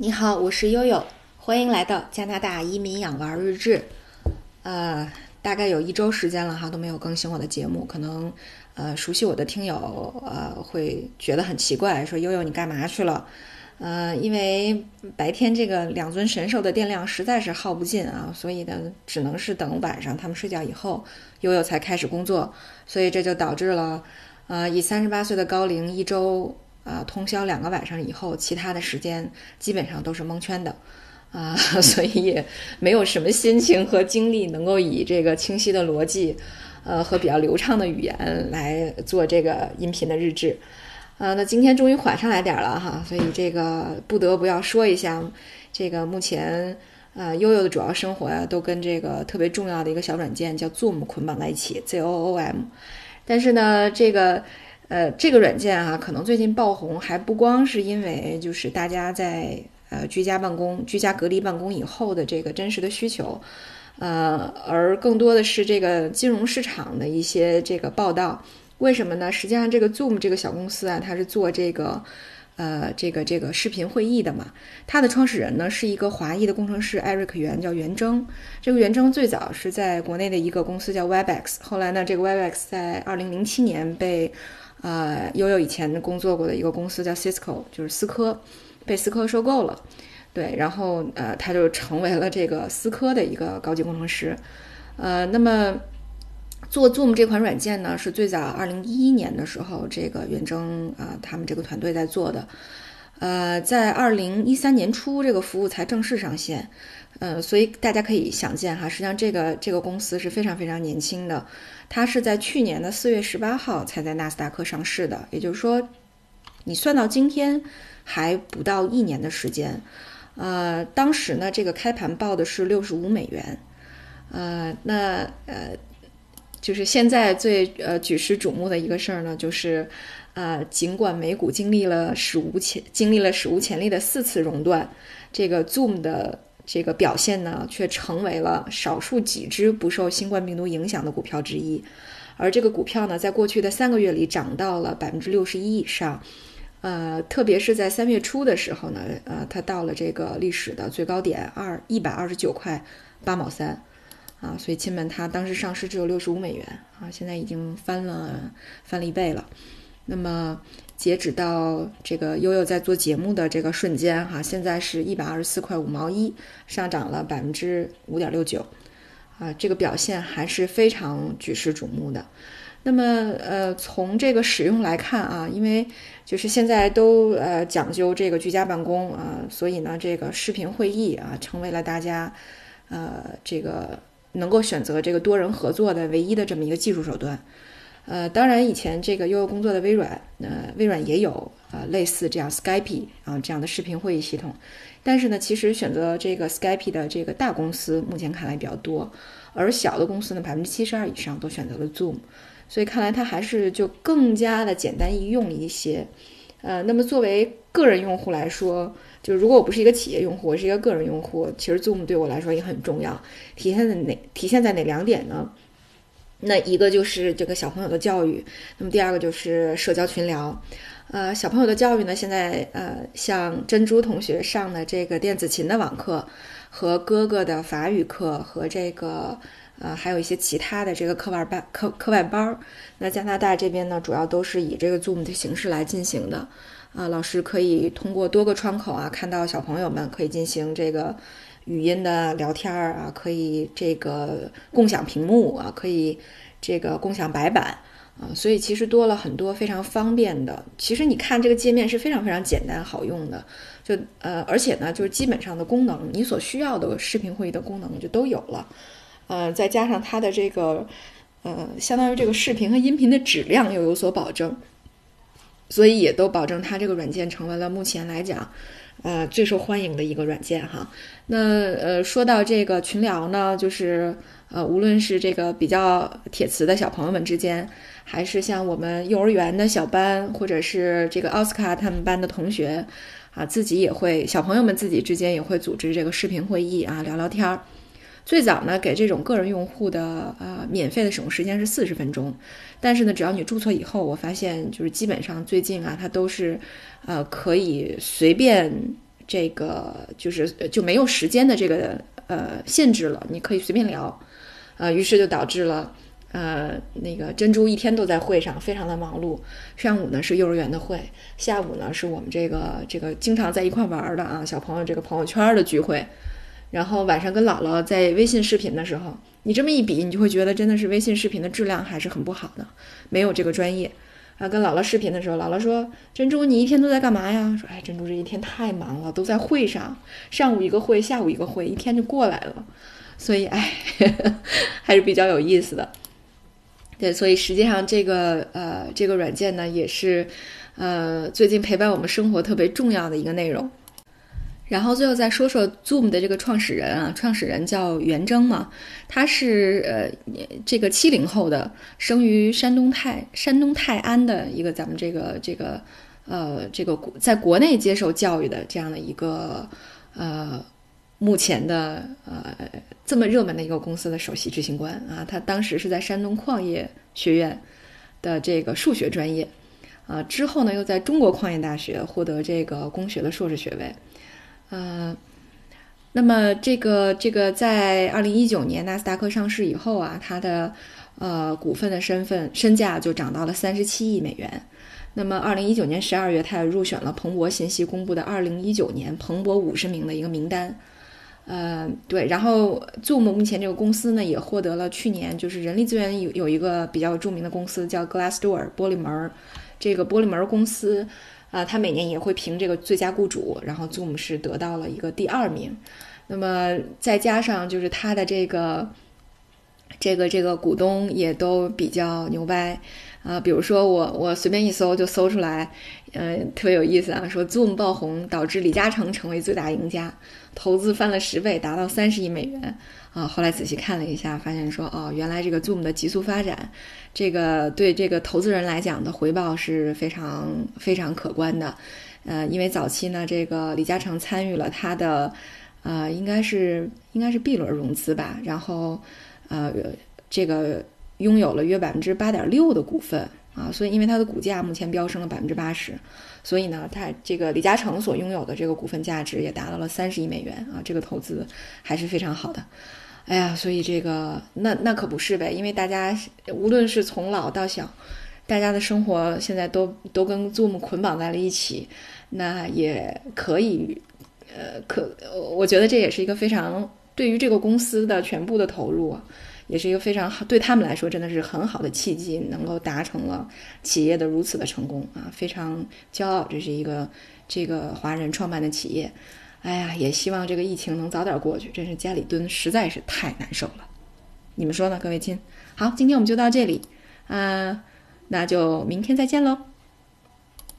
你好，我是悠悠，欢迎来到加拿大移民养娃日志。呃，大概有一周时间了哈，都没有更新我的节目，可能呃熟悉我的听友呃会觉得很奇怪，说悠悠你干嘛去了？呃，因为白天这个两尊神兽的电量实在是耗不尽啊，所以呢只能是等晚上他们睡觉以后，悠悠才开始工作，所以这就导致了呃以三十八岁的高龄一周。啊，通宵两个晚上以后，其他的时间基本上都是蒙圈的，啊，所以也没有什么心情和精力能够以这个清晰的逻辑，呃，和比较流畅的语言来做这个音频的日志，啊，那今天终于缓上来点了哈，所以这个不得不要说一下，这个目前呃悠悠的主要生活呀，都跟这个特别重要的一个小软件叫 Zoom 捆绑在一起，Z O O M，但是呢，这个。呃，这个软件啊，可能最近爆红，还不光是因为就是大家在呃居家办公、居家隔离办公以后的这个真实的需求，呃，而更多的是这个金融市场的一些这个报道。为什么呢？实际上，这个 Zoom 这个小公司啊，它是做这个呃这个这个视频会议的嘛。它的创始人呢是一个华裔的工程师艾瑞克袁，叫袁征。这个袁征最早是在国内的一个公司叫 Webex，后来呢，这个 Webex 在二零零七年被呃，悠悠以前工作过的一个公司叫 Cisco，就是思科，被思科收购了，对，然后呃，他就成为了这个思科的一个高级工程师，呃，那么做 Zoom 这款软件呢，是最早二零一一年的时候，这个远征啊，他们这个团队在做的，呃，在二零一三年初，这个服务才正式上线，呃，所以大家可以想见哈，实际上这个这个公司是非常非常年轻的。它是在去年的四月十八号才在纳斯达克上市的，也就是说，你算到今天还不到一年的时间。呃，当时呢，这个开盘报的是六十五美元。呃，那呃，就是现在最呃举世瞩目的一个事儿呢，就是呃，尽管美股经历了史无前经历了史无前例的四次熔断，这个 Zoom 的。这个表现呢，却成为了少数几只不受新冠病毒影响的股票之一，而这个股票呢，在过去的三个月里涨到了百分之六十一以上，呃，特别是在三月初的时候呢，呃，它到了这个历史的最高点二一百二十九块八毛三，啊，所以亲们，它当时上市只有六十五美元啊，现在已经翻了翻了一倍了，那么。截止到这个悠悠在做节目的这个瞬间，哈，现在是一百二十四块五毛一，上涨了百分之五点六九，啊，这个表现还是非常举世瞩目的。那么，呃，从这个使用来看啊，因为就是现在都呃讲究这个居家办公啊，所以呢，这个视频会议啊，成为了大家呃这个能够选择这个多人合作的唯一的这么一个技术手段。呃，当然，以前这个悠悠工作的微软，呃，微软也有呃类似这样 Skype 啊这样的视频会议系统，但是呢，其实选择这个 Skype 的这个大公司目前看来比较多，而小的公司呢，百分之七十二以上都选择了 Zoom，所以看来它还是就更加的简单易用一些。呃，那么作为个人用户来说，就如果我不是一个企业用户，我是一个个人用户，其实 Zoom 对我来说也很重要，体现在哪？体现在哪两点呢？那一个就是这个小朋友的教育，那么第二个就是社交群聊。呃，小朋友的教育呢，现在呃，像珍珠同学上的这个电子琴的网课，和哥哥的法语课，和这个呃，还有一些其他的这个课外班课课外班儿。那加拿大这边呢，主要都是以这个 Zoom 的形式来进行的。啊，老师可以通过多个窗口啊，看到小朋友们可以进行这个。语音的聊天儿啊，可以这个共享屏幕啊，可以这个共享白板啊，所以其实多了很多非常方便的。其实你看这个界面是非常非常简单好用的，就呃，而且呢，就是基本上的功能，你所需要的视频会议的功能就都有了。呃，再加上它的这个呃，相当于这个视频和音频的质量又有所保证，所以也都保证它这个软件成为了目前来讲。呃，最受欢迎的一个软件哈。那呃，说到这个群聊呢，就是呃，无论是这个比较铁磁的小朋友们之间，还是像我们幼儿园的小班，或者是这个奥斯卡他们班的同学啊，自己也会，小朋友们自己之间也会组织这个视频会议啊，聊聊天儿。最早呢，给这种个人用户的呃免费的使用时间是四十分钟，但是呢，只要你注册以后，我发现就是基本上最近啊，它都是，呃，可以随便这个就是就没有时间的这个呃限制了，你可以随便聊，呃，于是就导致了呃那个珍珠一天都在会上，非常的忙碌。上午呢是幼儿园的会，下午呢是我们这个这个经常在一块玩的啊小朋友这个朋友圈的聚会，然后晚上跟姥姥在微信视频的时候，你这么一比，你就会觉得真的是微信视频的质量还是很不好的，没有这个专业。啊，跟姥姥视频的时候，姥姥说：“珍珠，你一天都在干嘛呀？”说：“哎，珍珠这一天太忙了，都在会上，上午一个会，下午一个会，一天就过来了。所以，哎，还是比较有意思的。对，所以实际上这个呃，这个软件呢，也是呃，最近陪伴我们生活特别重要的一个内容。”然后最后再说说 Zoom 的这个创始人啊，创始人叫袁征嘛，他是呃这个七零后的，生于山东泰山东泰安的一个咱们这个这个呃这个在国内接受教育的这样的一个呃目前的呃这么热门的一个公司的首席执行官啊，他当时是在山东矿业学院的这个数学专业啊，之后呢又在中国矿业大学获得这个工学的硕士学位。呃，那么这个这个在二零一九年纳斯达克上市以后啊，它的呃股份的身份身价就涨到了三十七亿美元。那么二零一九年十二月，它也入选了彭博信息公布的二零一九年彭博五十名的一个名单。呃，对，然后 Zoom 目前这个公司呢，也获得了去年就是人力资源有有一个比较著名的公司叫 Glassdoor 玻璃门儿，这个玻璃门公司。啊，他每年也会评这个最佳雇主，然后 Zoom 是得到了一个第二名。那么再加上就是他的这个这个这个股东也都比较牛掰啊，比如说我我随便一搜就搜出来，呃，特别有意思啊，说 Zoom 爆红导致李嘉诚成为最大赢家，投资翻了十倍，达到三十亿美元。啊，后来仔细看了一下，发现说，哦，原来这个 Zoom 的急速发展，这个对这个投资人来讲的回报是非常非常可观的。呃，因为早期呢，这个李嘉诚参与了他的，呃，应该是应该是 B 轮融资吧，然后，呃，这个拥有了约百分之八点六的股份啊，所以因为它的股价目前飙升了百分之八十，所以呢，他这个李嘉诚所拥有的这个股份价值也达到了三十亿美元啊，这个投资还是非常好的。哎呀，所以这个那那可不是呗，因为大家无论是从老到小，大家的生活现在都都跟 Zoom 捆绑在了一起，那也可以，呃，可我觉得这也是一个非常对于这个公司的全部的投入，也是一个非常好对他们来说真的是很好的契机，能够达成了企业的如此的成功啊，非常骄傲，这是一个这个华人创办的企业。哎呀，也希望这个疫情能早点过去，真是家里蹲实在是太难受了。你们说呢，各位亲？好，今天我们就到这里，啊，那就明天再见喽。